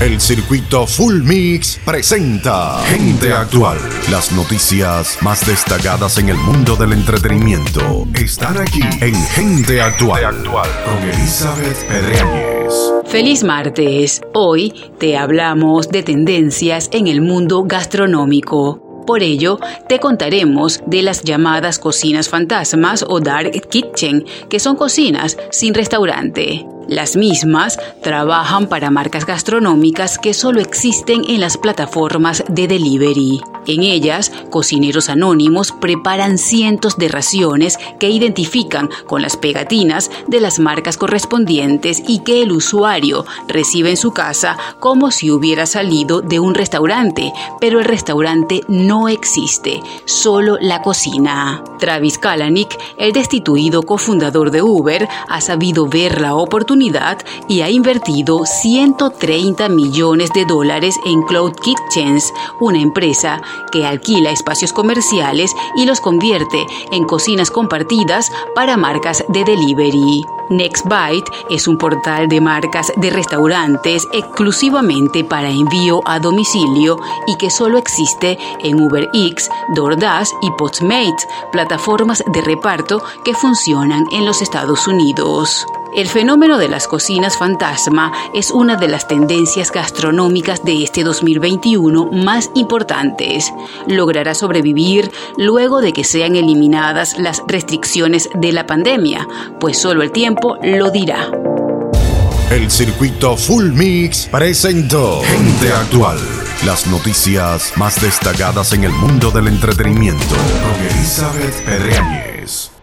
El circuito Full Mix presenta Gente Actual. Las noticias más destacadas en el mundo del entretenimiento están aquí en Gente Actual, con Elizabeth Pedreñez. Feliz martes. Hoy te hablamos de tendencias en el mundo gastronómico. Por ello, te contaremos de las llamadas cocinas fantasmas o dark kitchen, que son cocinas sin restaurante. Las mismas trabajan para marcas gastronómicas que solo existen en las plataformas de delivery. En ellas, cocineros anónimos preparan cientos de raciones que identifican con las pegatinas de las marcas correspondientes y que el usuario recibe en su casa como si hubiera salido de un restaurante, pero el restaurante no existe, solo la cocina. Travis Kalanick, el destituido cofundador de Uber, ha sabido ver la oportunidad y ha invertido 130 millones de dólares en Cloud Kitchens, una empresa que alquila espacios comerciales y los convierte en cocinas compartidas para marcas de delivery. NextBite es un portal de marcas de restaurantes exclusivamente para envío a domicilio y que solo existe en UberX, DoorDash y Postmates, plataformas de reparto que funcionan en los Estados Unidos. El fenómeno de las cocinas fantasma es una de las tendencias gastronómicas de este 2021 más importantes. Logrará sobrevivir luego de que sean eliminadas las restricciones de la pandemia, pues solo el tiempo lo dirá. El circuito Full Mix presentó Gente Actual. Las noticias más destacadas en el mundo del entretenimiento con Elizabeth Pedreñez.